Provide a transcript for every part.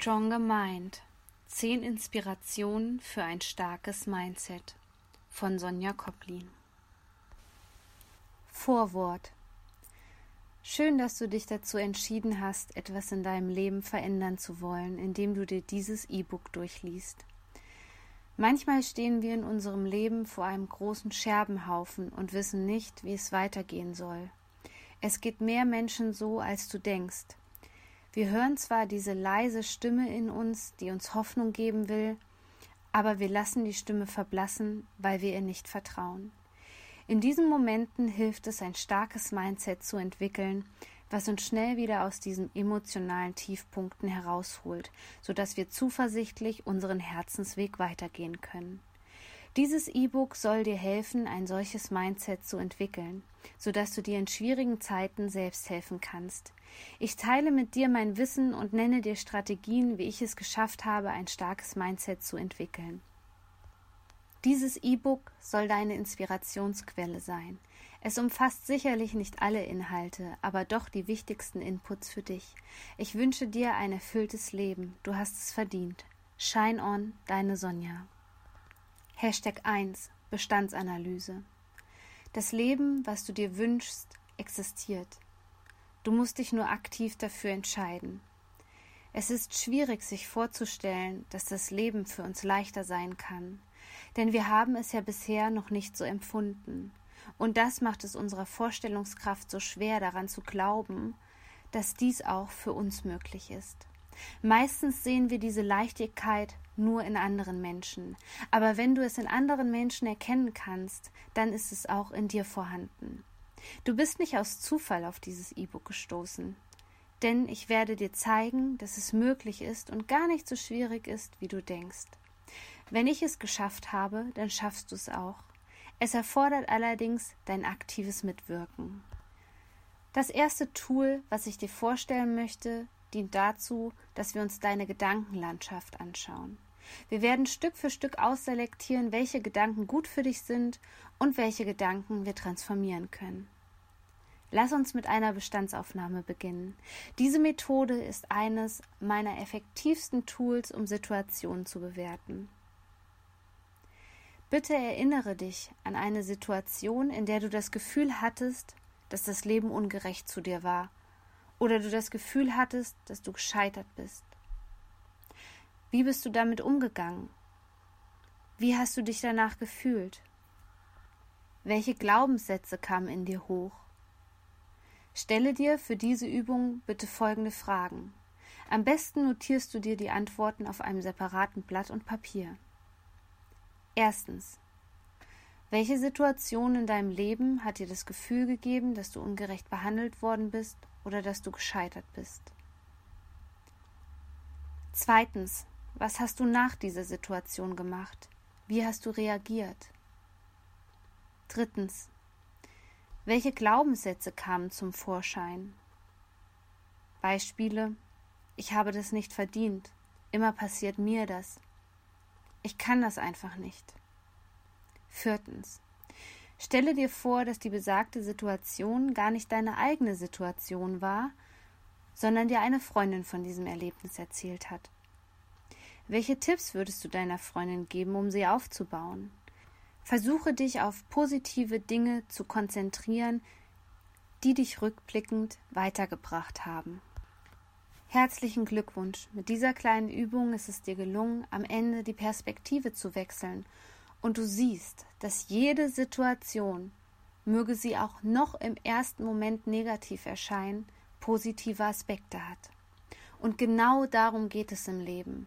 Stronger Mind. Zehn Inspirationen für ein starkes Mindset von Sonja Koplin. Vorwort. Schön, dass du dich dazu entschieden hast, etwas in deinem Leben verändern zu wollen, indem du dir dieses E-Book durchliest. Manchmal stehen wir in unserem Leben vor einem großen Scherbenhaufen und wissen nicht, wie es weitergehen soll. Es geht mehr Menschen so, als du denkst. Wir hören zwar diese leise Stimme in uns, die uns Hoffnung geben will, aber wir lassen die Stimme verblassen, weil wir ihr nicht vertrauen. In diesen Momenten hilft es, ein starkes Mindset zu entwickeln, was uns schnell wieder aus diesen emotionalen Tiefpunkten herausholt, sodass wir zuversichtlich unseren Herzensweg weitergehen können. Dieses E-Book soll dir helfen, ein solches Mindset zu entwickeln, sodass du dir in schwierigen Zeiten selbst helfen kannst. Ich teile mit dir mein Wissen und nenne dir Strategien, wie ich es geschafft habe, ein starkes Mindset zu entwickeln. Dieses E-Book soll deine Inspirationsquelle sein. Es umfasst sicherlich nicht alle Inhalte, aber doch die wichtigsten Inputs für dich. Ich wünsche dir ein erfülltes Leben. Du hast es verdient. Shine on, deine Sonja. Hashtag 1 Bestandsanalyse. Das Leben, was du dir wünschst, existiert. Du musst dich nur aktiv dafür entscheiden. Es ist schwierig, sich vorzustellen, dass das Leben für uns leichter sein kann, denn wir haben es ja bisher noch nicht so empfunden. Und das macht es unserer Vorstellungskraft so schwer daran zu glauben, dass dies auch für uns möglich ist. Meistens sehen wir diese Leichtigkeit nur in anderen Menschen. Aber wenn du es in anderen Menschen erkennen kannst, dann ist es auch in dir vorhanden. Du bist nicht aus Zufall auf dieses E-Book gestoßen. Denn ich werde dir zeigen, dass es möglich ist und gar nicht so schwierig ist, wie du denkst. Wenn ich es geschafft habe, dann schaffst du es auch. Es erfordert allerdings dein aktives Mitwirken. Das erste Tool, was ich dir vorstellen möchte, dient dazu, dass wir uns deine Gedankenlandschaft anschauen. Wir werden Stück für Stück ausselektieren, welche Gedanken gut für dich sind und welche Gedanken wir transformieren können. Lass uns mit einer Bestandsaufnahme beginnen. Diese Methode ist eines meiner effektivsten Tools, um Situationen zu bewerten. Bitte erinnere dich an eine Situation, in der du das Gefühl hattest, dass das Leben ungerecht zu dir war, oder du das Gefühl hattest, dass du gescheitert bist. Wie bist du damit umgegangen? Wie hast du dich danach gefühlt? Welche Glaubenssätze kamen in dir hoch? Stelle dir für diese Übung bitte folgende Fragen. Am besten notierst du dir die Antworten auf einem separaten Blatt und Papier. Erstens. Welche Situation in deinem Leben hat dir das Gefühl gegeben, dass du ungerecht behandelt worden bist oder dass du gescheitert bist? Zweitens. Was hast du nach dieser Situation gemacht? Wie hast du reagiert? Drittens. Welche Glaubenssätze kamen zum Vorschein? Beispiele Ich habe das nicht verdient. Immer passiert mir das. Ich kann das einfach nicht. Viertens. Stelle dir vor, dass die besagte Situation gar nicht deine eigene Situation war, sondern dir eine Freundin von diesem Erlebnis erzählt hat. Welche Tipps würdest du deiner Freundin geben, um sie aufzubauen? Versuche dich auf positive Dinge zu konzentrieren, die dich rückblickend weitergebracht haben. Herzlichen Glückwunsch. Mit dieser kleinen Übung ist es dir gelungen, am Ende die Perspektive zu wechseln und du siehst, dass jede Situation, möge sie auch noch im ersten Moment negativ erscheinen, positive Aspekte hat. Und genau darum geht es im Leben.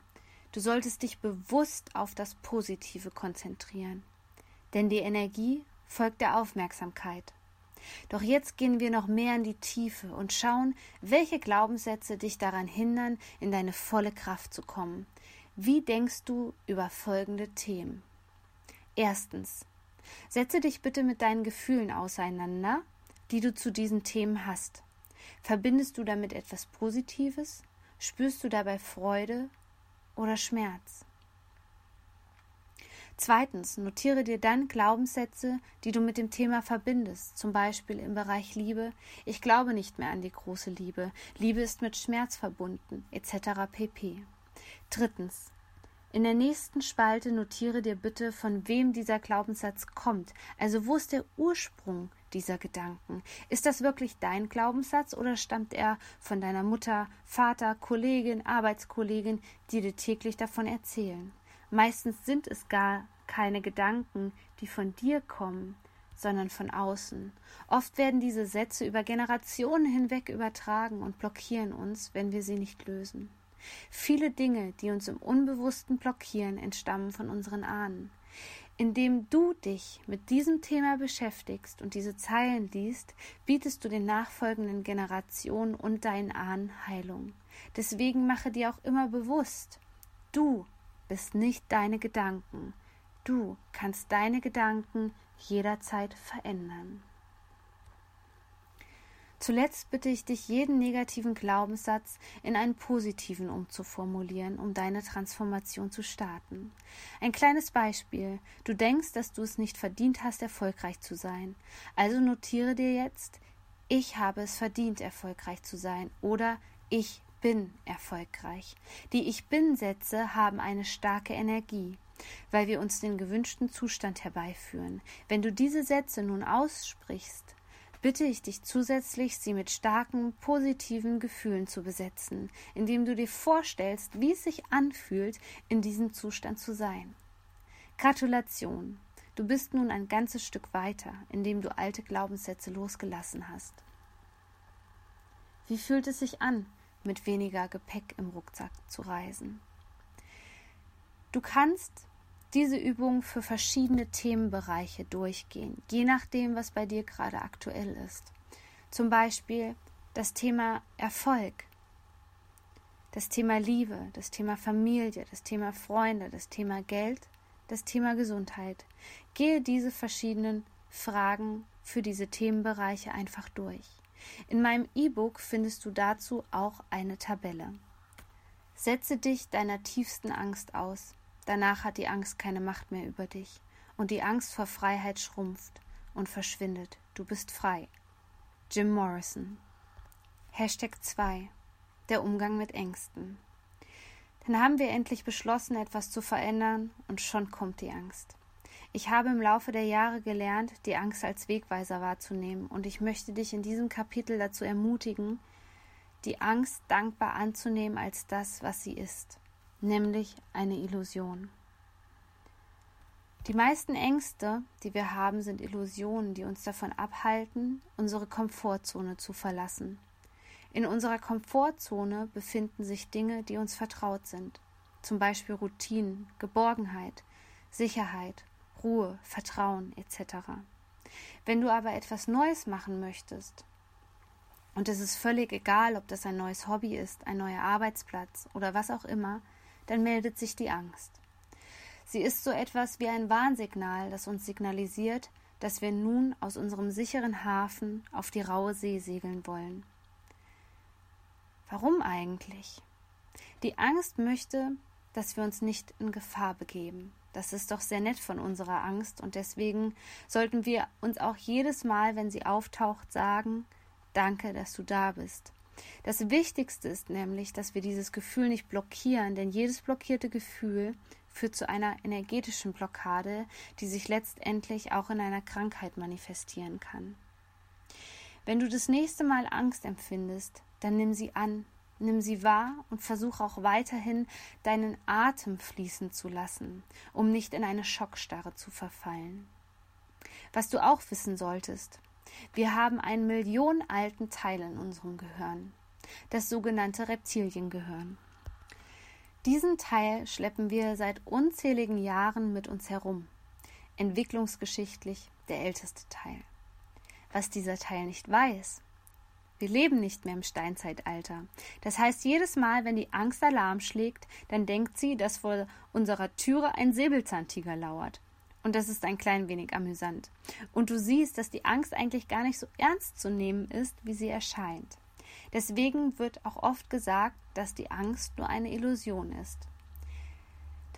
Du solltest dich bewusst auf das Positive konzentrieren. Denn die Energie folgt der Aufmerksamkeit. Doch jetzt gehen wir noch mehr in die Tiefe und schauen, welche Glaubenssätze dich daran hindern, in deine volle Kraft zu kommen. Wie denkst du über folgende Themen? Erstens. Setze dich bitte mit deinen Gefühlen auseinander, die du zu diesen Themen hast. Verbindest du damit etwas Positives? Spürst du dabei Freude oder Schmerz. Zweitens, notiere dir dann Glaubenssätze, die du mit dem Thema verbindest, zum Beispiel im Bereich Liebe. Ich glaube nicht mehr an die große Liebe. Liebe ist mit Schmerz verbunden, etc. pp. Drittens, in der nächsten Spalte notiere dir bitte, von wem dieser Glaubenssatz kommt. Also wo ist der Ursprung dieser Gedanken? Ist das wirklich dein Glaubenssatz oder stammt er von deiner Mutter, Vater, Kollegin, Arbeitskollegin, die dir täglich davon erzählen? Meistens sind es gar keine Gedanken, die von dir kommen, sondern von außen. Oft werden diese Sätze über Generationen hinweg übertragen und blockieren uns, wenn wir sie nicht lösen. Viele Dinge, die uns im Unbewussten blockieren, entstammen von unseren Ahnen. Indem du dich mit diesem Thema beschäftigst und diese Zeilen liest, bietest du den nachfolgenden Generationen und deinen Ahnen Heilung. Deswegen mache dir auch immer bewusst, du bist nicht deine Gedanken. Du kannst deine Gedanken jederzeit verändern. Zuletzt bitte ich dich, jeden negativen Glaubenssatz in einen positiven umzuformulieren, um deine Transformation zu starten. Ein kleines Beispiel. Du denkst, dass du es nicht verdient hast, erfolgreich zu sein. Also notiere dir jetzt, ich habe es verdient, erfolgreich zu sein oder ich bin erfolgreich. Die Ich bin Sätze haben eine starke Energie weil wir uns den gewünschten Zustand herbeiführen. Wenn du diese Sätze nun aussprichst, bitte ich dich zusätzlich, sie mit starken, positiven Gefühlen zu besetzen, indem du dir vorstellst, wie es sich anfühlt, in diesem Zustand zu sein. Gratulation! Du bist nun ein ganzes Stück weiter, indem du alte Glaubenssätze losgelassen hast. Wie fühlt es sich an, mit weniger Gepäck im Rucksack zu reisen? Du kannst diese Übung für verschiedene Themenbereiche durchgehen, je nachdem, was bei dir gerade aktuell ist. Zum Beispiel das Thema Erfolg, das Thema Liebe, das Thema Familie, das Thema Freunde, das Thema Geld, das Thema Gesundheit. Gehe diese verschiedenen Fragen für diese Themenbereiche einfach durch. In meinem E-Book findest du dazu auch eine Tabelle. Setze dich deiner tiefsten Angst aus. Danach hat die Angst keine Macht mehr über dich, und die Angst vor Freiheit schrumpft und verschwindet. Du bist frei. Jim Morrison. Hashtag 2. Der Umgang mit Ängsten. Dann haben wir endlich beschlossen, etwas zu verändern, und schon kommt die Angst. Ich habe im Laufe der Jahre gelernt, die Angst als Wegweiser wahrzunehmen, und ich möchte dich in diesem Kapitel dazu ermutigen, die Angst dankbar anzunehmen als das, was sie ist nämlich eine Illusion. Die meisten Ängste, die wir haben, sind Illusionen, die uns davon abhalten, unsere Komfortzone zu verlassen. In unserer Komfortzone befinden sich Dinge, die uns vertraut sind, zum Beispiel Routinen, Geborgenheit, Sicherheit, Ruhe, Vertrauen etc. Wenn du aber etwas Neues machen möchtest, und es ist völlig egal, ob das ein neues Hobby ist, ein neuer Arbeitsplatz oder was auch immer, dann meldet sich die Angst. Sie ist so etwas wie ein Warnsignal, das uns signalisiert, dass wir nun aus unserem sicheren Hafen auf die raue See segeln wollen. Warum eigentlich? Die Angst möchte, dass wir uns nicht in Gefahr begeben. Das ist doch sehr nett von unserer Angst und deswegen sollten wir uns auch jedes Mal, wenn sie auftaucht, sagen, danke, dass du da bist. Das Wichtigste ist nämlich, dass wir dieses Gefühl nicht blockieren, denn jedes blockierte Gefühl führt zu einer energetischen Blockade, die sich letztendlich auch in einer Krankheit manifestieren kann. Wenn du das nächste Mal Angst empfindest, dann nimm sie an, nimm sie wahr und versuche auch weiterhin deinen Atem fließen zu lassen, um nicht in eine Schockstarre zu verfallen. Was du auch wissen solltest, wir haben einen millionenalten Teil in unserem Gehirn, das sogenannte Reptiliengehirn. Diesen Teil schleppen wir seit unzähligen Jahren mit uns herum. Entwicklungsgeschichtlich der älteste Teil. Was dieser Teil nicht weiß, wir leben nicht mehr im Steinzeitalter. Das heißt, jedes Mal, wenn die Angst Alarm schlägt, dann denkt sie, dass vor unserer Türe ein Säbelzahntiger lauert. Und das ist ein klein wenig amüsant. Und du siehst, dass die Angst eigentlich gar nicht so ernst zu nehmen ist, wie sie erscheint. Deswegen wird auch oft gesagt, dass die Angst nur eine Illusion ist.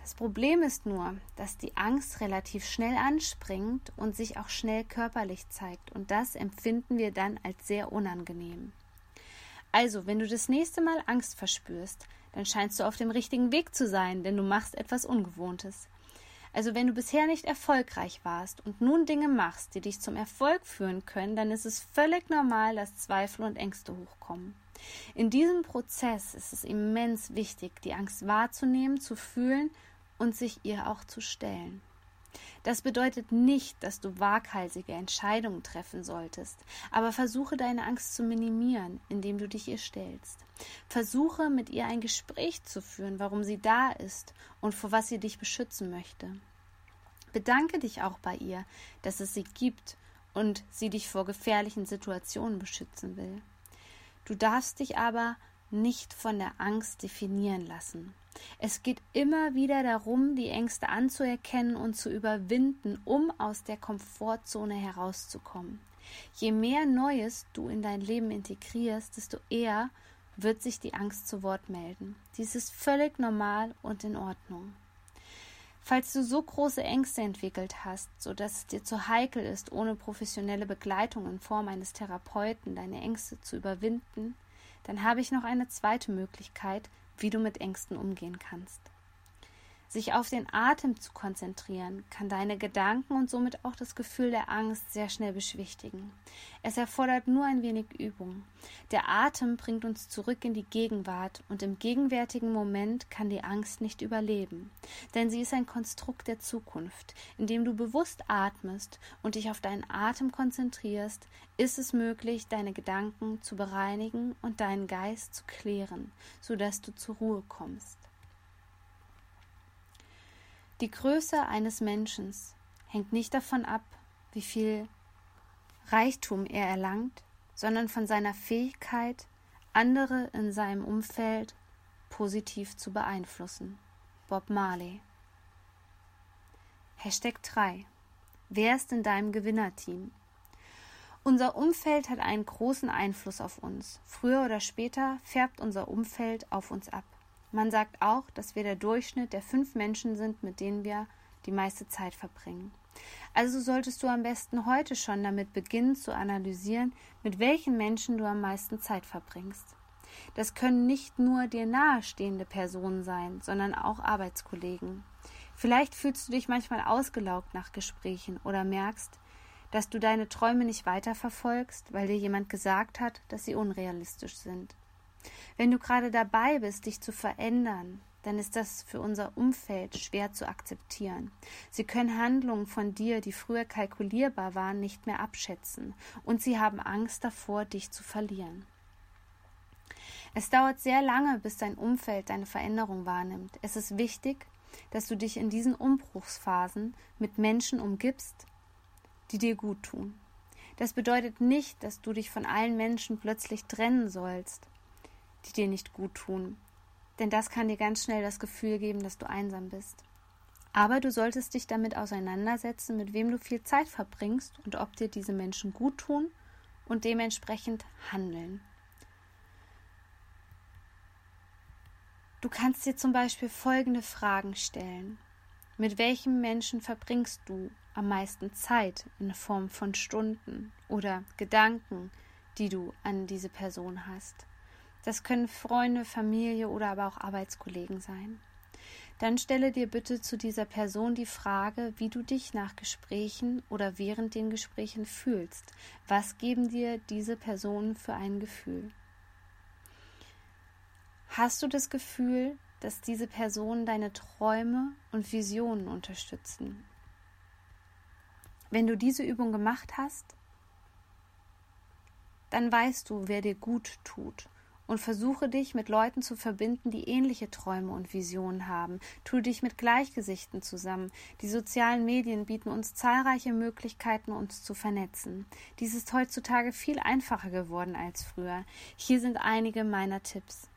Das Problem ist nur, dass die Angst relativ schnell anspringt und sich auch schnell körperlich zeigt, und das empfinden wir dann als sehr unangenehm. Also, wenn du das nächste Mal Angst verspürst, dann scheinst du auf dem richtigen Weg zu sein, denn du machst etwas Ungewohntes. Also wenn du bisher nicht erfolgreich warst und nun Dinge machst, die dich zum Erfolg führen können, dann ist es völlig normal, dass Zweifel und Ängste hochkommen. In diesem Prozess ist es immens wichtig, die Angst wahrzunehmen, zu fühlen und sich ihr auch zu stellen. Das bedeutet nicht, dass du waghalsige Entscheidungen treffen solltest, aber versuche deine Angst zu minimieren, indem du dich ihr stellst. Versuche mit ihr ein Gespräch zu führen, warum sie da ist und vor was sie dich beschützen möchte. Bedanke dich auch bei ihr, dass es sie gibt und sie dich vor gefährlichen Situationen beschützen will. Du darfst dich aber nicht von der Angst definieren lassen. Es geht immer wieder darum, die Ängste anzuerkennen und zu überwinden, um aus der Komfortzone herauszukommen. Je mehr Neues du in dein Leben integrierst, desto eher wird sich die Angst zu Wort melden. Dies ist völlig normal und in Ordnung. Falls du so große Ängste entwickelt hast, so dass es dir zu heikel ist, ohne professionelle Begleitung in Form eines Therapeuten deine Ängste zu überwinden, dann habe ich noch eine zweite Möglichkeit, wie du mit Ängsten umgehen kannst. Sich auf den Atem zu konzentrieren, kann deine Gedanken und somit auch das Gefühl der Angst sehr schnell beschwichtigen. Es erfordert nur ein wenig Übung. Der Atem bringt uns zurück in die Gegenwart und im gegenwärtigen Moment kann die Angst nicht überleben, denn sie ist ein Konstrukt der Zukunft. Indem du bewusst atmest und dich auf deinen Atem konzentrierst, ist es möglich, deine Gedanken zu bereinigen und deinen Geist zu klären, sodass du zur Ruhe kommst. Die Größe eines Menschen hängt nicht davon ab, wie viel Reichtum er erlangt, sondern von seiner Fähigkeit, andere in seinem Umfeld positiv zu beeinflussen. Bob Marley. Hashtag 3. Wer ist in deinem Gewinnerteam? Unser Umfeld hat einen großen Einfluss auf uns. Früher oder später färbt unser Umfeld auf uns ab. Man sagt auch, dass wir der Durchschnitt der fünf Menschen sind, mit denen wir die meiste Zeit verbringen. Also solltest du am besten heute schon damit beginnen zu analysieren, mit welchen Menschen du am meisten Zeit verbringst. Das können nicht nur dir nahestehende Personen sein, sondern auch Arbeitskollegen. Vielleicht fühlst du dich manchmal ausgelaugt nach Gesprächen oder merkst, dass du deine Träume nicht weiterverfolgst, weil dir jemand gesagt hat, dass sie unrealistisch sind. Wenn du gerade dabei bist, dich zu verändern, dann ist das für unser Umfeld schwer zu akzeptieren. Sie können Handlungen von dir, die früher kalkulierbar waren, nicht mehr abschätzen, und sie haben Angst davor, dich zu verlieren. Es dauert sehr lange, bis dein Umfeld deine Veränderung wahrnimmt. Es ist wichtig, dass du dich in diesen Umbruchsphasen mit Menschen umgibst, die dir gut tun. Das bedeutet nicht, dass du dich von allen Menschen plötzlich trennen sollst die dir nicht gut tun. Denn das kann dir ganz schnell das Gefühl geben, dass du einsam bist. Aber du solltest dich damit auseinandersetzen, mit wem du viel Zeit verbringst und ob dir diese Menschen gut tun und dementsprechend handeln. Du kannst dir zum Beispiel folgende Fragen stellen. Mit welchem Menschen verbringst du am meisten Zeit in Form von Stunden oder Gedanken, die du an diese Person hast? Das können Freunde, Familie oder aber auch Arbeitskollegen sein. Dann stelle dir bitte zu dieser Person die Frage, wie du dich nach Gesprächen oder während den Gesprächen fühlst. Was geben dir diese Personen für ein Gefühl? Hast du das Gefühl, dass diese Personen deine Träume und Visionen unterstützen? Wenn du diese Übung gemacht hast, dann weißt du, wer dir gut tut und versuche dich mit Leuten zu verbinden, die ähnliche Träume und Visionen haben. Tu dich mit Gleichgesichten zusammen. Die sozialen Medien bieten uns zahlreiche Möglichkeiten, uns zu vernetzen. Dies ist heutzutage viel einfacher geworden als früher. Hier sind einige meiner Tipps.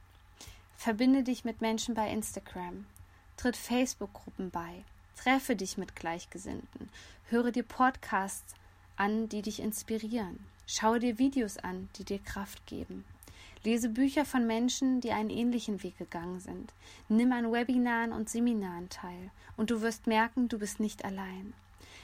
Verbinde dich mit Menschen bei Instagram. Tritt Facebook-Gruppen bei. Treffe dich mit Gleichgesinnten. Höre dir Podcasts an, die dich inspirieren. Schaue dir Videos an, die dir Kraft geben. Lese Bücher von Menschen, die einen ähnlichen Weg gegangen sind. Nimm an Webinaren und Seminaren teil und du wirst merken, du bist nicht allein.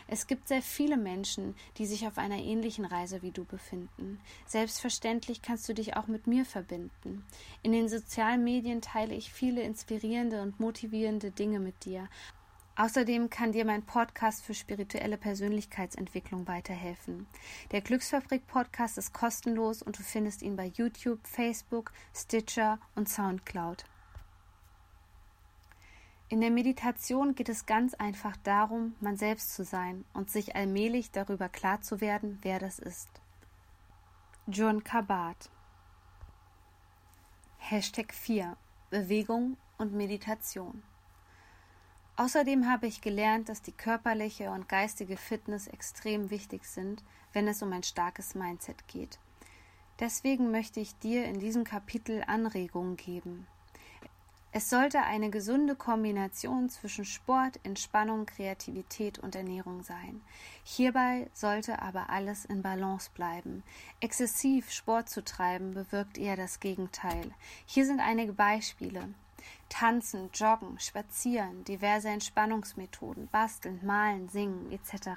Es gibt sehr viele Menschen, die sich auf einer ähnlichen Reise wie du befinden. Selbstverständlich kannst du dich auch mit mir verbinden. In den sozialen Medien teile ich viele inspirierende und motivierende Dinge mit dir. Außerdem kann dir mein Podcast für spirituelle Persönlichkeitsentwicklung weiterhelfen. Der Glücksfabrik Podcast ist kostenlos und du findest ihn bei YouTube, Facebook, Stitcher und Soundcloud. In der Meditation geht es ganz einfach darum, man selbst zu sein und sich allmählich darüber klar zu werden, wer das ist. John Kabat Hashtag 4 Bewegung und Meditation Außerdem habe ich gelernt, dass die körperliche und geistige Fitness extrem wichtig sind, wenn es um ein starkes Mindset geht. Deswegen möchte ich dir in diesem Kapitel Anregungen geben. Es sollte eine gesunde Kombination zwischen Sport, Entspannung, Kreativität und Ernährung sein. Hierbei sollte aber alles in Balance bleiben. Exzessiv Sport zu treiben bewirkt eher das Gegenteil. Hier sind einige Beispiele. Tanzen, Joggen, Spazieren, diverse Entspannungsmethoden, Basteln, Malen, Singen etc.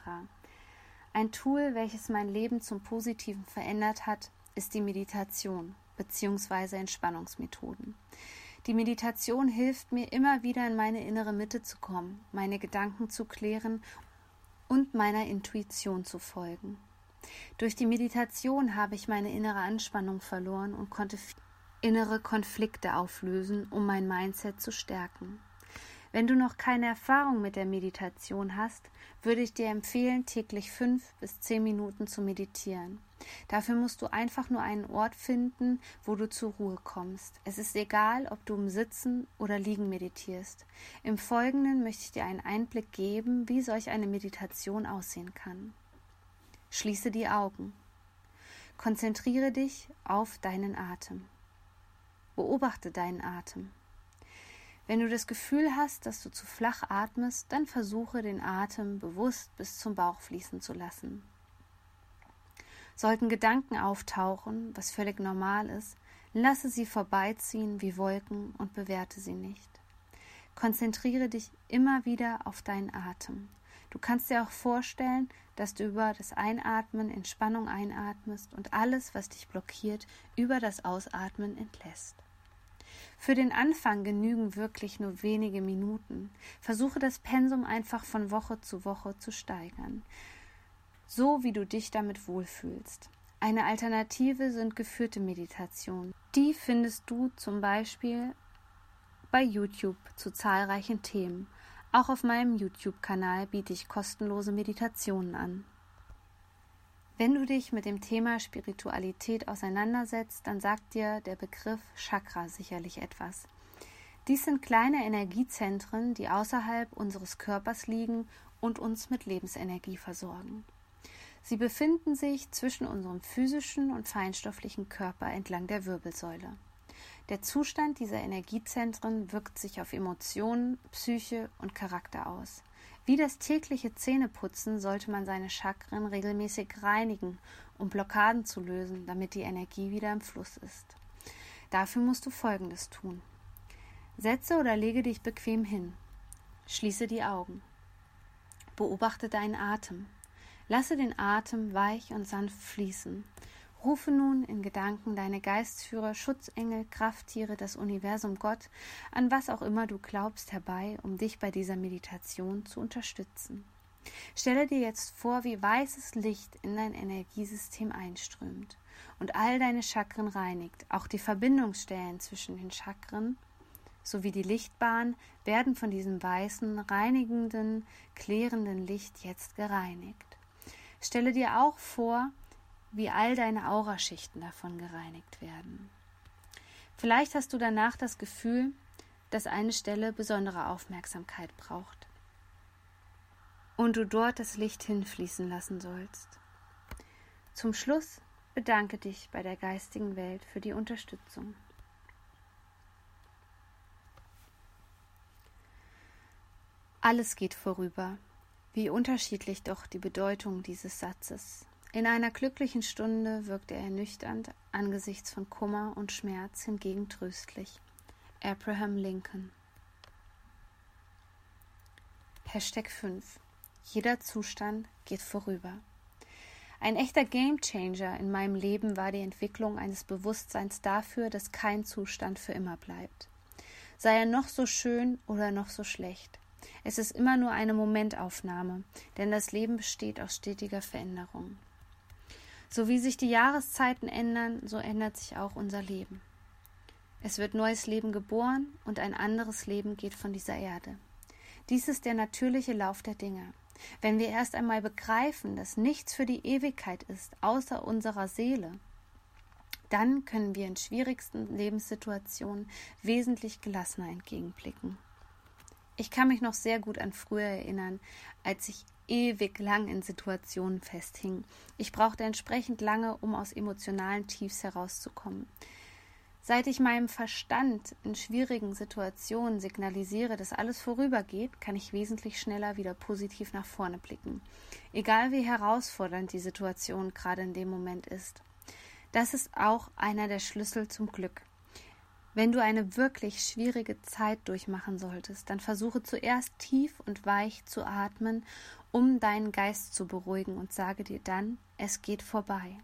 Ein Tool, welches mein Leben zum Positiven verändert hat, ist die Meditation bzw. Entspannungsmethoden. Die Meditation hilft mir immer wieder in meine innere Mitte zu kommen, meine Gedanken zu klären und meiner Intuition zu folgen. Durch die Meditation habe ich meine innere Anspannung verloren und konnte innere Konflikte auflösen, um mein Mindset zu stärken. Wenn du noch keine Erfahrung mit der Meditation hast, würde ich dir empfehlen, täglich fünf bis zehn Minuten zu meditieren. Dafür musst du einfach nur einen Ort finden, wo du zur Ruhe kommst. Es ist egal, ob du im Sitzen oder Liegen meditierst. Im Folgenden möchte ich dir einen Einblick geben, wie solch eine Meditation aussehen kann. Schließe die Augen. Konzentriere dich auf deinen Atem. Beobachte deinen Atem. Wenn du das Gefühl hast, dass du zu flach atmest, dann versuche den Atem bewusst bis zum Bauch fließen zu lassen. Sollten Gedanken auftauchen, was völlig normal ist, lasse sie vorbeiziehen wie Wolken und bewerte sie nicht. Konzentriere dich immer wieder auf deinen Atem. Du kannst dir auch vorstellen, dass du über das Einatmen Entspannung einatmest und alles, was dich blockiert, über das Ausatmen entlässt. Für den Anfang genügen wirklich nur wenige Minuten. Versuche das Pensum einfach von Woche zu Woche zu steigern, so wie du dich damit wohlfühlst. Eine Alternative sind geführte Meditationen. Die findest du zum Beispiel bei YouTube zu zahlreichen Themen. Auch auf meinem YouTube-Kanal biete ich kostenlose Meditationen an. Wenn du dich mit dem Thema Spiritualität auseinandersetzt, dann sagt dir der Begriff Chakra sicherlich etwas. Dies sind kleine Energiezentren, die außerhalb unseres Körpers liegen und uns mit Lebensenergie versorgen. Sie befinden sich zwischen unserem physischen und feinstofflichen Körper entlang der Wirbelsäule. Der Zustand dieser Energiezentren wirkt sich auf Emotionen, Psyche und Charakter aus. Wie das tägliche Zähneputzen sollte man seine Chakren regelmäßig reinigen, um Blockaden zu lösen, damit die Energie wieder im Fluss ist. Dafür musst du Folgendes tun. Setze oder lege dich bequem hin. Schließe die Augen. Beobachte deinen Atem. Lasse den Atem weich und sanft fließen Rufe nun in Gedanken deine Geistführer, Schutzengel, Krafttiere, das Universum, Gott, an was auch immer du glaubst, herbei, um dich bei dieser Meditation zu unterstützen. Stelle dir jetzt vor, wie weißes Licht in dein Energiesystem einströmt und all deine Chakren reinigt. Auch die Verbindungsstellen zwischen den Chakren sowie die Lichtbahn werden von diesem weißen, reinigenden, klärenden Licht jetzt gereinigt. Stelle dir auch vor, wie all deine Auraschichten davon gereinigt werden. Vielleicht hast du danach das Gefühl, dass eine Stelle besondere Aufmerksamkeit braucht und du dort das Licht hinfließen lassen sollst. Zum Schluss bedanke dich bei der geistigen Welt für die Unterstützung. Alles geht vorüber. Wie unterschiedlich doch die Bedeutung dieses Satzes In einer glücklichen Stunde wirkt er ernüchternd, angesichts von Kummer und Schmerz hingegen tröstlich. Abraham Lincoln Hashtag 5 Jeder Zustand geht vorüber. Ein echter Gamechanger in meinem Leben war die Entwicklung eines Bewusstseins dafür, dass kein Zustand für immer bleibt. Sei er noch so schön oder noch so schlecht. Es ist immer nur eine Momentaufnahme, denn das Leben besteht aus stetiger Veränderung. So wie sich die Jahreszeiten ändern, so ändert sich auch unser Leben. Es wird neues Leben geboren und ein anderes Leben geht von dieser Erde. Dies ist der natürliche Lauf der Dinge. Wenn wir erst einmal begreifen, dass nichts für die Ewigkeit ist, außer unserer Seele, dann können wir in schwierigsten Lebenssituationen wesentlich gelassener entgegenblicken. Ich kann mich noch sehr gut an früher erinnern, als ich ewig lang in Situationen festhing. Ich brauchte entsprechend lange, um aus emotionalen Tiefs herauszukommen. Seit ich meinem Verstand in schwierigen Situationen signalisiere, dass alles vorübergeht, kann ich wesentlich schneller wieder positiv nach vorne blicken. Egal wie herausfordernd die Situation gerade in dem Moment ist. Das ist auch einer der Schlüssel zum Glück. Wenn du eine wirklich schwierige Zeit durchmachen solltest, dann versuche zuerst tief und weich zu atmen, um deinen Geist zu beruhigen und sage dir dann, es geht vorbei.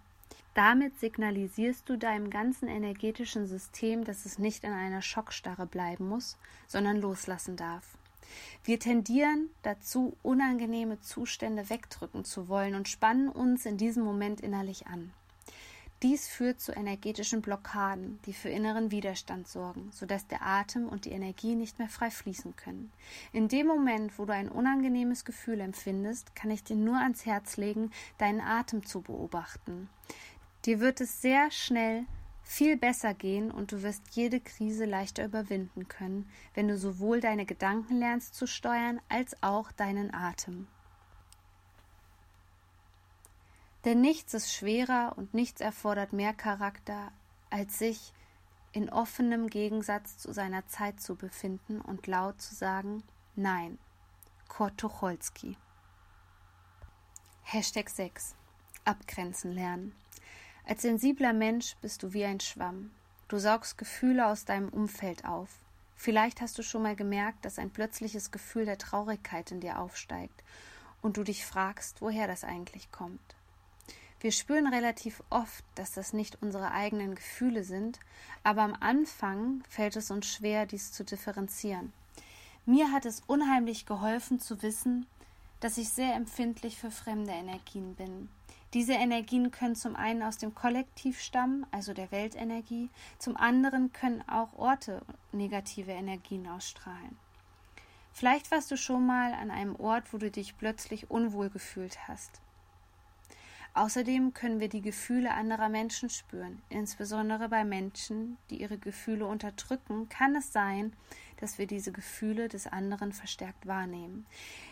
Damit signalisierst du deinem ganzen energetischen System, dass es nicht in einer Schockstarre bleiben muss, sondern loslassen darf. Wir tendieren dazu, unangenehme Zustände wegdrücken zu wollen und spannen uns in diesem Moment innerlich an. Dies führt zu energetischen Blockaden, die für inneren Widerstand sorgen, sodass der Atem und die Energie nicht mehr frei fließen können. In dem Moment, wo du ein unangenehmes Gefühl empfindest, kann ich dir nur ans Herz legen, deinen Atem zu beobachten. Dir wird es sehr schnell viel besser gehen und du wirst jede Krise leichter überwinden können, wenn du sowohl deine Gedanken lernst zu steuern als auch deinen Atem. Denn nichts ist schwerer und nichts erfordert mehr Charakter, als sich in offenem Gegensatz zu seiner Zeit zu befinden und laut zu sagen Nein. Kurt Tucholsky Hashtag 6 Abgrenzen lernen als sensibler Mensch bist du wie ein Schwamm. Du saugst Gefühle aus deinem Umfeld auf. Vielleicht hast du schon mal gemerkt, dass ein plötzliches Gefühl der Traurigkeit in dir aufsteigt und du dich fragst, woher das eigentlich kommt. Wir spüren relativ oft, dass das nicht unsere eigenen Gefühle sind, aber am Anfang fällt es uns schwer, dies zu differenzieren. Mir hat es unheimlich geholfen zu wissen, dass ich sehr empfindlich für fremde Energien bin. Diese Energien können zum einen aus dem Kollektiv stammen, also der Weltenergie, zum anderen können auch Orte negative Energien ausstrahlen. Vielleicht warst du schon mal an einem Ort, wo du dich plötzlich unwohl gefühlt hast. Außerdem können wir die Gefühle anderer Menschen spüren. Insbesondere bei Menschen, die ihre Gefühle unterdrücken, kann es sein, dass wir diese Gefühle des anderen verstärkt wahrnehmen.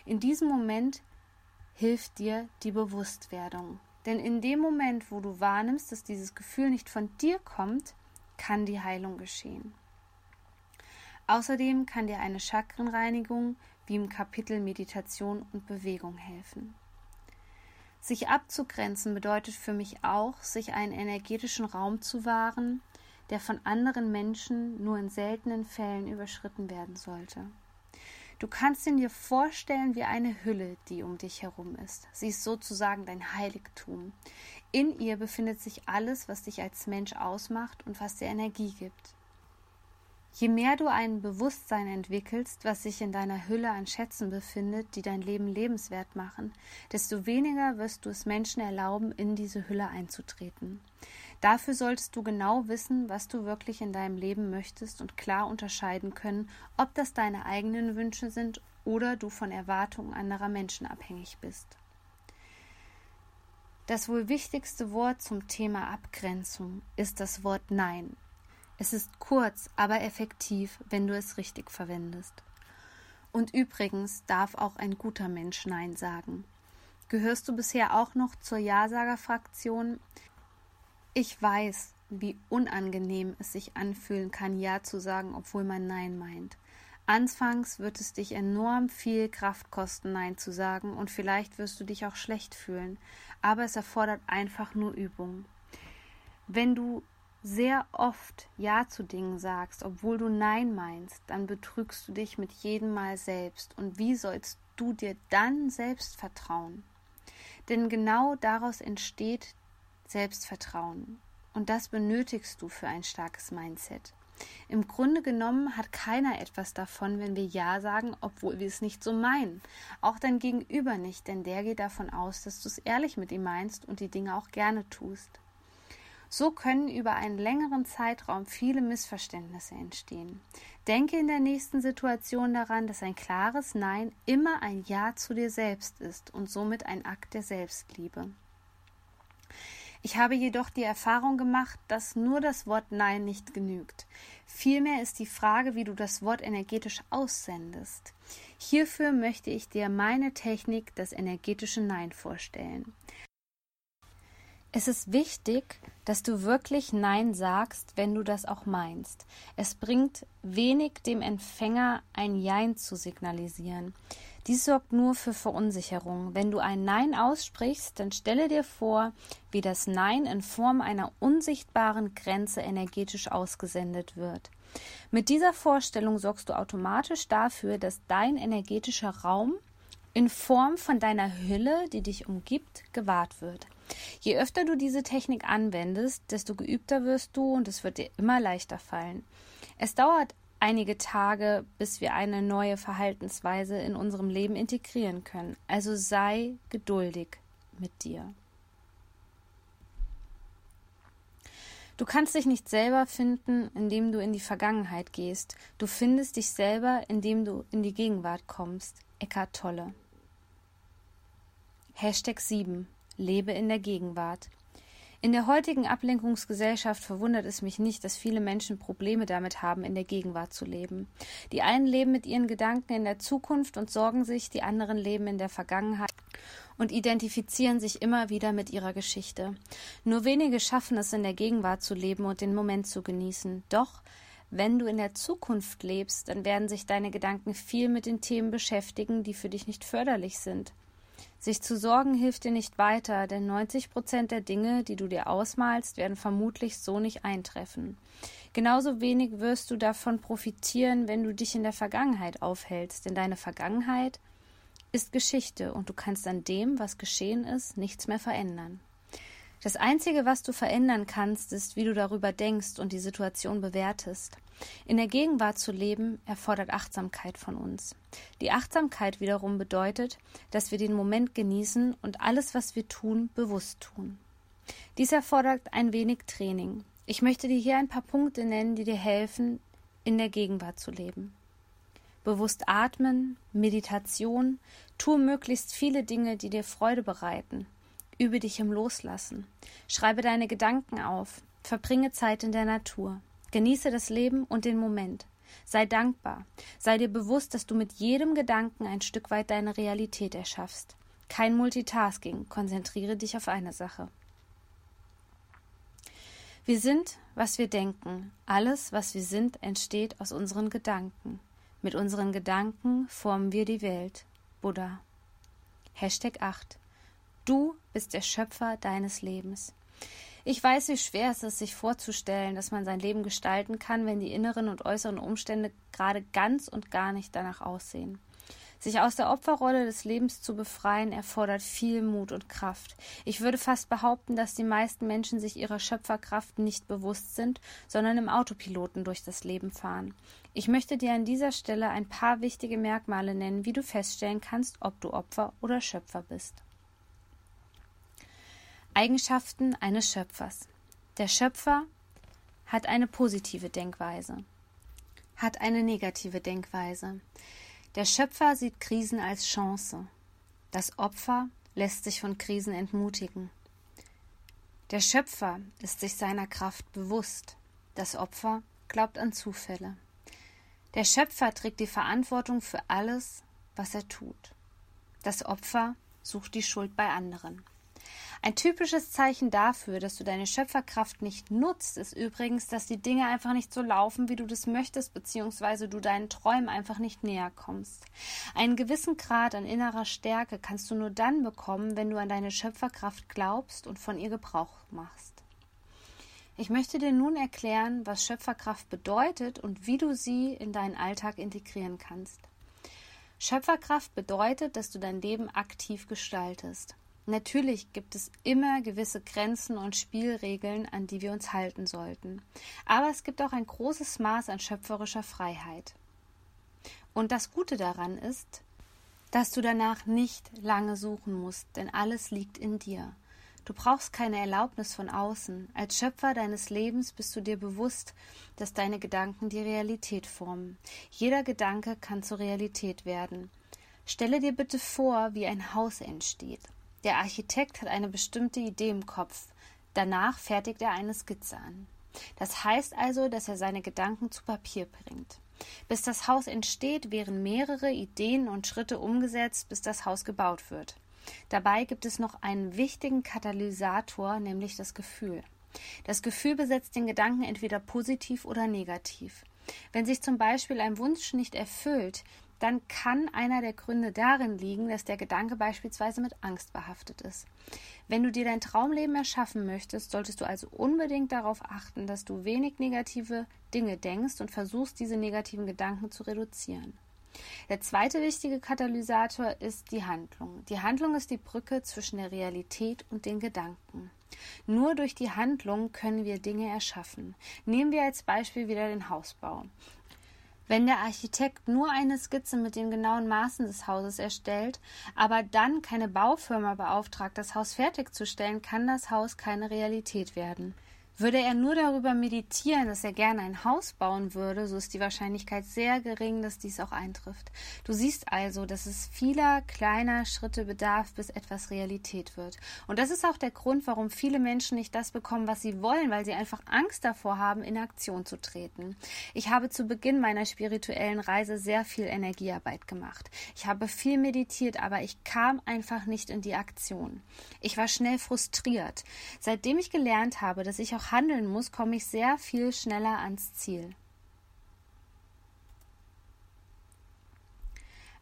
In diesem Moment hilft dir die Bewusstwerdung. Denn in dem Moment, wo du wahrnimmst, dass dieses Gefühl nicht von dir kommt, kann die Heilung geschehen. Außerdem kann dir eine Chakrenreinigung wie im Kapitel Meditation und Bewegung helfen. Sich abzugrenzen bedeutet für mich auch, sich einen energetischen Raum zu wahren, der von anderen Menschen nur in seltenen Fällen überschritten werden sollte. Du kannst ihn dir vorstellen wie eine Hülle, die um dich herum ist. Sie ist sozusagen dein Heiligtum. In ihr befindet sich alles, was dich als Mensch ausmacht und was dir Energie gibt. Je mehr du ein Bewusstsein entwickelst, was sich in deiner Hülle an Schätzen befindet, die dein Leben lebenswert machen, desto weniger wirst du es Menschen erlauben, in diese Hülle einzutreten. Dafür solltest du genau wissen, was du wirklich in deinem Leben möchtest und klar unterscheiden können, ob das deine eigenen Wünsche sind oder du von Erwartungen anderer Menschen abhängig bist. Das wohl wichtigste Wort zum Thema Abgrenzung ist das Wort Nein. Es ist kurz, aber effektiv, wenn du es richtig verwendest. Und übrigens darf auch ein guter Mensch Nein sagen. Gehörst du bisher auch noch zur Ja-Sager-Fraktion? Ich weiß, wie unangenehm es sich anfühlen kann, Ja zu sagen, obwohl man Nein meint. Anfangs wird es dich enorm viel Kraft kosten, Nein zu sagen, und vielleicht wirst du dich auch schlecht fühlen, aber es erfordert einfach nur Übung. Wenn du sehr oft Ja zu Dingen sagst, obwohl du Nein meinst, dann betrügst du dich mit jedem Mal selbst. Und wie sollst du dir dann selbst vertrauen? Denn genau daraus entsteht Selbstvertrauen. Und das benötigst du für ein starkes Mindset. Im Grunde genommen hat keiner etwas davon, wenn wir Ja sagen, obwohl wir es nicht so meinen. Auch dein Gegenüber nicht, denn der geht davon aus, dass du es ehrlich mit ihm meinst und die Dinge auch gerne tust. So können über einen längeren Zeitraum viele Missverständnisse entstehen. Denke in der nächsten Situation daran, dass ein klares Nein immer ein Ja zu dir selbst ist und somit ein Akt der Selbstliebe. Ich habe jedoch die Erfahrung gemacht, dass nur das Wort Nein nicht genügt. Vielmehr ist die Frage, wie du das Wort energetisch aussendest. Hierfür möchte ich dir meine Technik, das energetische Nein, vorstellen. Es ist wichtig, dass du wirklich Nein sagst, wenn du das auch meinst. Es bringt wenig dem Empfänger ein Jein zu signalisieren. Dies sorgt nur für Verunsicherung. Wenn du ein Nein aussprichst, dann stelle dir vor, wie das Nein in Form einer unsichtbaren Grenze energetisch ausgesendet wird. Mit dieser Vorstellung sorgst du automatisch dafür, dass dein energetischer Raum in Form von deiner Hülle, die dich umgibt, gewahrt wird. Je öfter du diese Technik anwendest, desto geübter wirst du und es wird dir immer leichter fallen. Es dauert einige Tage, bis wir eine neue Verhaltensweise in unserem Leben integrieren können. Also sei geduldig mit dir. Du kannst dich nicht selber finden, indem du in die Vergangenheit gehst. Du findest dich selber, indem du in die Gegenwart kommst. Eckart Tolle. Hashtag 7. Lebe in der Gegenwart. In der heutigen Ablenkungsgesellschaft verwundert es mich nicht, dass viele Menschen Probleme damit haben, in der Gegenwart zu leben. Die einen leben mit ihren Gedanken in der Zukunft und sorgen sich, die anderen leben in der Vergangenheit und identifizieren sich immer wieder mit ihrer Geschichte. Nur wenige schaffen es, in der Gegenwart zu leben und den Moment zu genießen. Doch wenn du in der Zukunft lebst, dann werden sich deine Gedanken viel mit den Themen beschäftigen, die für dich nicht förderlich sind. Sich zu sorgen hilft dir nicht weiter, denn 90 Prozent der Dinge, die du dir ausmalst, werden vermutlich so nicht eintreffen. Genauso wenig wirst du davon profitieren, wenn du dich in der Vergangenheit aufhältst, denn deine Vergangenheit ist Geschichte und du kannst an dem, was geschehen ist, nichts mehr verändern. Das Einzige, was du verändern kannst, ist, wie du darüber denkst und die Situation bewertest. In der Gegenwart zu leben erfordert Achtsamkeit von uns. Die Achtsamkeit wiederum bedeutet, dass wir den Moment genießen und alles, was wir tun, bewusst tun. Dies erfordert ein wenig Training. Ich möchte dir hier ein paar Punkte nennen, die dir helfen, in der Gegenwart zu leben. Bewusst atmen, Meditation, tue möglichst viele Dinge, die dir Freude bereiten. Übe dich im Loslassen. Schreibe deine Gedanken auf. Verbringe Zeit in der Natur. Genieße das Leben und den Moment. Sei dankbar. Sei dir bewusst, dass du mit jedem Gedanken ein Stück weit deine Realität erschaffst. Kein Multitasking. Konzentriere dich auf eine Sache. Wir sind, was wir denken. Alles, was wir sind, entsteht aus unseren Gedanken. Mit unseren Gedanken formen wir die Welt. Buddha. Hashtag 8. Du bist der Schöpfer deines Lebens. Ich weiß, wie schwer es ist, sich vorzustellen, dass man sein Leben gestalten kann, wenn die inneren und äußeren Umstände gerade ganz und gar nicht danach aussehen. Sich aus der Opferrolle des Lebens zu befreien, erfordert viel Mut und Kraft. Ich würde fast behaupten, dass die meisten Menschen sich ihrer Schöpferkraft nicht bewusst sind, sondern im Autopiloten durch das Leben fahren. Ich möchte dir an dieser Stelle ein paar wichtige Merkmale nennen, wie du feststellen kannst, ob du Opfer oder Schöpfer bist. Eigenschaften eines Schöpfers. Der Schöpfer hat eine positive Denkweise, hat eine negative Denkweise. Der Schöpfer sieht Krisen als Chance. Das Opfer lässt sich von Krisen entmutigen. Der Schöpfer ist sich seiner Kraft bewusst. Das Opfer glaubt an Zufälle. Der Schöpfer trägt die Verantwortung für alles, was er tut. Das Opfer sucht die Schuld bei anderen. Ein typisches Zeichen dafür, dass du deine Schöpferkraft nicht nutzt, ist übrigens, dass die Dinge einfach nicht so laufen, wie du das möchtest, beziehungsweise du deinen Träumen einfach nicht näher kommst. Einen gewissen Grad an innerer Stärke kannst du nur dann bekommen, wenn du an deine Schöpferkraft glaubst und von ihr Gebrauch machst. Ich möchte dir nun erklären, was Schöpferkraft bedeutet und wie du sie in deinen Alltag integrieren kannst. Schöpferkraft bedeutet, dass du dein Leben aktiv gestaltest. Natürlich gibt es immer gewisse Grenzen und Spielregeln, an die wir uns halten sollten. Aber es gibt auch ein großes Maß an schöpferischer Freiheit. Und das Gute daran ist, dass du danach nicht lange suchen musst, denn alles liegt in dir. Du brauchst keine Erlaubnis von außen. Als Schöpfer deines Lebens bist du dir bewusst, dass deine Gedanken die Realität formen. Jeder Gedanke kann zur Realität werden. Stelle dir bitte vor, wie ein Haus entsteht. Der Architekt hat eine bestimmte Idee im Kopf. Danach fertigt er eine Skizze an. Das heißt also, dass er seine Gedanken zu Papier bringt. Bis das Haus entsteht, werden mehrere Ideen und Schritte umgesetzt, bis das Haus gebaut wird. Dabei gibt es noch einen wichtigen Katalysator, nämlich das Gefühl. Das Gefühl besetzt den Gedanken entweder positiv oder negativ. Wenn sich zum Beispiel ein Wunsch nicht erfüllt, dann kann einer der Gründe darin liegen, dass der Gedanke beispielsweise mit Angst behaftet ist. Wenn du dir dein Traumleben erschaffen möchtest, solltest du also unbedingt darauf achten, dass du wenig negative Dinge denkst und versuchst, diese negativen Gedanken zu reduzieren. Der zweite wichtige Katalysator ist die Handlung. Die Handlung ist die Brücke zwischen der Realität und den Gedanken. Nur durch die Handlung können wir Dinge erschaffen. Nehmen wir als Beispiel wieder den Hausbau. Wenn der Architekt nur eine Skizze mit den genauen Maßen des Hauses erstellt, aber dann keine Baufirma beauftragt, das Haus fertigzustellen, kann das Haus keine Realität werden. Würde er nur darüber meditieren, dass er gerne ein Haus bauen würde, so ist die Wahrscheinlichkeit sehr gering, dass dies auch eintrifft. Du siehst also, dass es vieler kleiner Schritte bedarf, bis etwas Realität wird. Und das ist auch der Grund, warum viele Menschen nicht das bekommen, was sie wollen, weil sie einfach Angst davor haben, in Aktion zu treten. Ich habe zu Beginn meiner spirituellen Reise sehr viel Energiearbeit gemacht. Ich habe viel meditiert, aber ich kam einfach nicht in die Aktion. Ich war schnell frustriert. Seitdem ich gelernt habe, dass ich auch handeln muss, komme ich sehr viel schneller ans Ziel.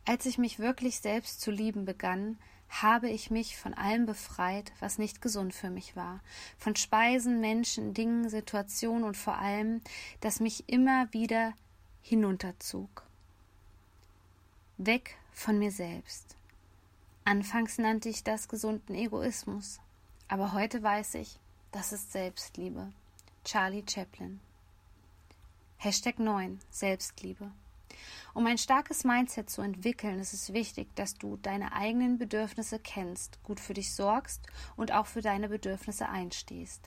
Als ich mich wirklich selbst zu lieben begann, habe ich mich von allem befreit, was nicht gesund für mich war, von Speisen, Menschen, Dingen, Situationen und vor allem, das mich immer wieder hinunterzog. Weg von mir selbst. Anfangs nannte ich das gesunden Egoismus, aber heute weiß ich, das ist Selbstliebe. Charlie Chaplin. Hashtag 9. Selbstliebe. Um ein starkes Mindset zu entwickeln, ist es wichtig, dass du deine eigenen Bedürfnisse kennst, gut für dich sorgst und auch für deine Bedürfnisse einstehst.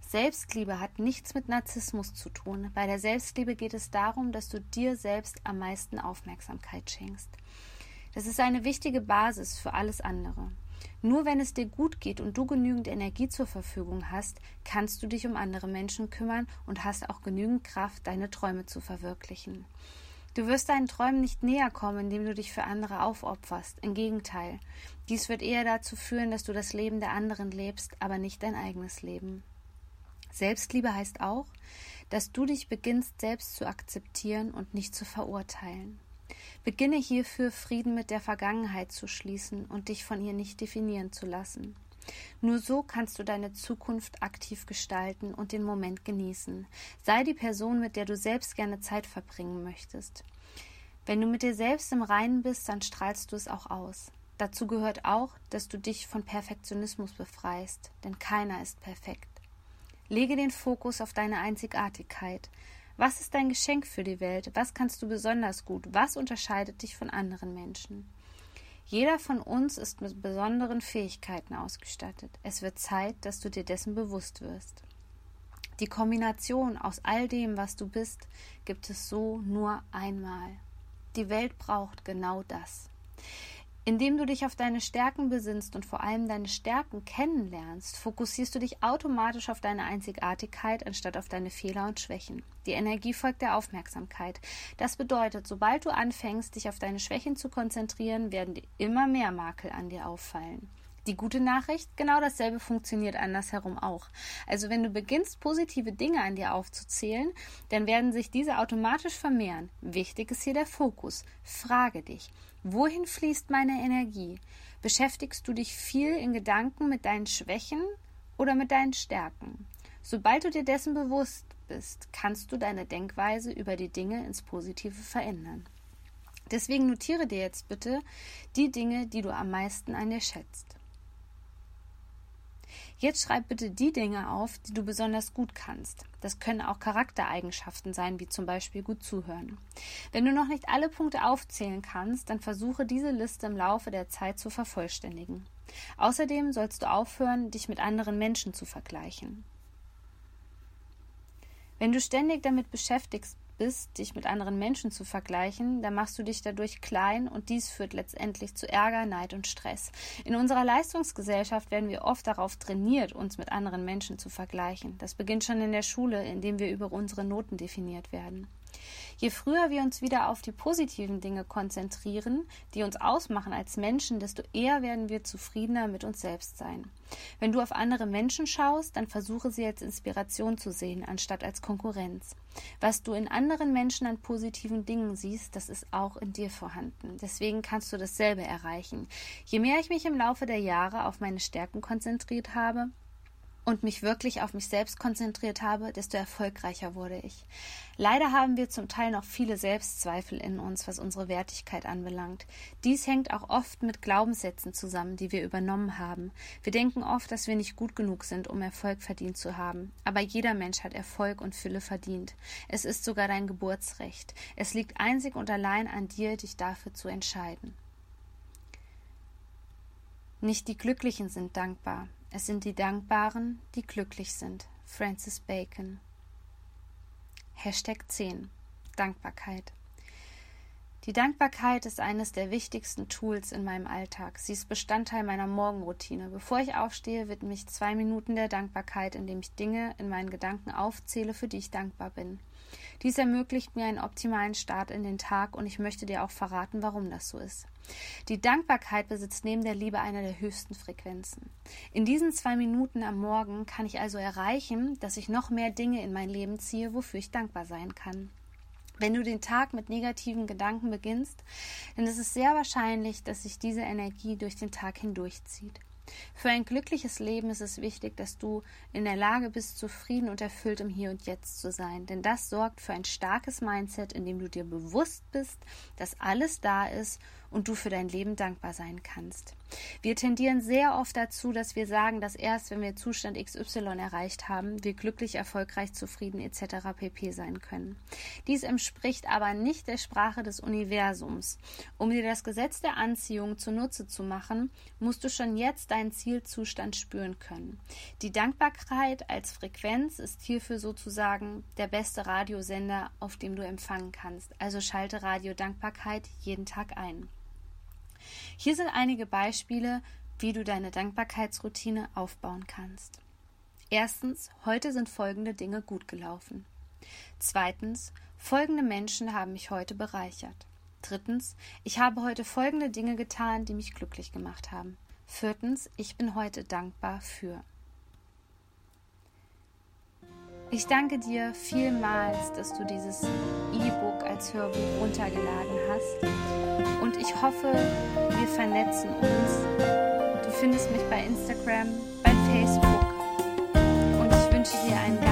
Selbstliebe hat nichts mit Narzissmus zu tun. Bei der Selbstliebe geht es darum, dass du dir selbst am meisten Aufmerksamkeit schenkst. Das ist eine wichtige Basis für alles andere. Nur wenn es dir gut geht und du genügend Energie zur Verfügung hast, kannst du dich um andere Menschen kümmern und hast auch genügend Kraft, deine Träume zu verwirklichen. Du wirst deinen Träumen nicht näher kommen, indem du dich für andere aufopferst. Im Gegenteil. Dies wird eher dazu führen, dass du das Leben der anderen lebst, aber nicht dein eigenes Leben. Selbstliebe heißt auch, dass du dich beginnst selbst zu akzeptieren und nicht zu verurteilen. Beginne hierfür Frieden mit der Vergangenheit zu schließen und dich von ihr nicht definieren zu lassen. Nur so kannst du deine Zukunft aktiv gestalten und den Moment genießen. Sei die Person, mit der du selbst gerne Zeit verbringen möchtest. Wenn du mit dir selbst im Reinen bist, dann strahlst du es auch aus. Dazu gehört auch, dass du dich von Perfektionismus befreist, denn keiner ist perfekt. Lege den Fokus auf deine Einzigartigkeit. Was ist dein Geschenk für die Welt? Was kannst du besonders gut? Was unterscheidet dich von anderen Menschen? Jeder von uns ist mit besonderen Fähigkeiten ausgestattet. Es wird Zeit, dass du dir dessen bewusst wirst. Die Kombination aus all dem, was du bist, gibt es so nur einmal. Die Welt braucht genau das. Indem du dich auf deine Stärken besinnst und vor allem deine Stärken kennenlernst, fokussierst du dich automatisch auf deine Einzigartigkeit anstatt auf deine Fehler und Schwächen. Die Energie folgt der Aufmerksamkeit. Das bedeutet, sobald du anfängst, dich auf deine Schwächen zu konzentrieren, werden dir immer mehr Makel an dir auffallen. Die gute Nachricht, genau dasselbe funktioniert andersherum auch. Also wenn du beginnst, positive Dinge an dir aufzuzählen, dann werden sich diese automatisch vermehren. Wichtig ist hier der Fokus. Frage dich, wohin fließt meine Energie? Beschäftigst du dich viel in Gedanken mit deinen Schwächen oder mit deinen Stärken? Sobald du dir dessen bewusst bist, kannst du deine Denkweise über die Dinge ins Positive verändern. Deswegen notiere dir jetzt bitte die Dinge, die du am meisten an dir schätzt. Jetzt schreib bitte die Dinge auf, die du besonders gut kannst. Das können auch Charaktereigenschaften sein, wie zum Beispiel gut zuhören. Wenn du noch nicht alle Punkte aufzählen kannst, dann versuche diese Liste im Laufe der Zeit zu vervollständigen. Außerdem sollst du aufhören, dich mit anderen Menschen zu vergleichen. Wenn du ständig damit beschäftigt bist, dich mit anderen Menschen zu vergleichen, dann machst du dich dadurch klein und dies führt letztendlich zu Ärger, Neid und Stress. In unserer Leistungsgesellschaft werden wir oft darauf trainiert, uns mit anderen Menschen zu vergleichen. Das beginnt schon in der Schule, indem wir über unsere Noten definiert werden. Je früher wir uns wieder auf die positiven Dinge konzentrieren, die uns ausmachen als Menschen, desto eher werden wir zufriedener mit uns selbst sein. Wenn du auf andere Menschen schaust, dann versuche sie als Inspiration zu sehen, anstatt als Konkurrenz. Was du in anderen Menschen an positiven Dingen siehst, das ist auch in dir vorhanden. Deswegen kannst du dasselbe erreichen. Je mehr ich mich im Laufe der Jahre auf meine Stärken konzentriert habe, und mich wirklich auf mich selbst konzentriert habe, desto erfolgreicher wurde ich. Leider haben wir zum Teil noch viele Selbstzweifel in uns, was unsere Wertigkeit anbelangt. Dies hängt auch oft mit Glaubenssätzen zusammen, die wir übernommen haben. Wir denken oft, dass wir nicht gut genug sind, um Erfolg verdient zu haben. Aber jeder Mensch hat Erfolg und Fülle verdient. Es ist sogar dein Geburtsrecht. Es liegt einzig und allein an dir, dich dafür zu entscheiden. Nicht die Glücklichen sind dankbar, es sind die Dankbaren, die glücklich sind. Francis Bacon. Hashtag 10. Dankbarkeit. Die Dankbarkeit ist eines der wichtigsten Tools in meinem Alltag. Sie ist Bestandteil meiner Morgenroutine. Bevor ich aufstehe, widme ich zwei Minuten der Dankbarkeit, indem ich Dinge in meinen Gedanken aufzähle, für die ich dankbar bin. Dies ermöglicht mir einen optimalen Start in den Tag und ich möchte dir auch verraten, warum das so ist. Die Dankbarkeit besitzt neben der Liebe eine der höchsten Frequenzen. In diesen zwei Minuten am Morgen kann ich also erreichen, dass ich noch mehr Dinge in mein Leben ziehe, wofür ich dankbar sein kann. Wenn du den Tag mit negativen Gedanken beginnst, dann ist es sehr wahrscheinlich, dass sich diese Energie durch den Tag hindurchzieht. Für ein glückliches Leben ist es wichtig, dass du in der Lage bist, zufrieden und erfüllt im Hier und Jetzt zu sein. Denn das sorgt für ein starkes Mindset, in dem du dir bewusst bist, dass alles da ist und du für dein Leben dankbar sein kannst. Wir tendieren sehr oft dazu, dass wir sagen, dass erst wenn wir Zustand XY erreicht haben, wir glücklich, erfolgreich, zufrieden etc. pp sein können. Dies entspricht aber nicht der Sprache des Universums. Um dir das Gesetz der Anziehung zunutze zu machen, musst du schon jetzt deinen Zielzustand spüren können. Die Dankbarkeit als Frequenz ist hierfür sozusagen der beste Radiosender, auf dem du empfangen kannst. Also schalte Radio Dankbarkeit jeden Tag ein. Hier sind einige Beispiele, wie du deine Dankbarkeitsroutine aufbauen kannst. Erstens, heute sind folgende Dinge gut gelaufen. Zweitens, folgende Menschen haben mich heute bereichert. Drittens, ich habe heute folgende Dinge getan, die mich glücklich gemacht haben. Viertens, ich bin heute dankbar für. Ich danke dir vielmals, dass du dieses E-Book als Hörbuch runtergeladen hast. Und ich hoffe, wir vernetzen uns. Du findest mich bei Instagram, bei Facebook. Und ich wünsche dir einen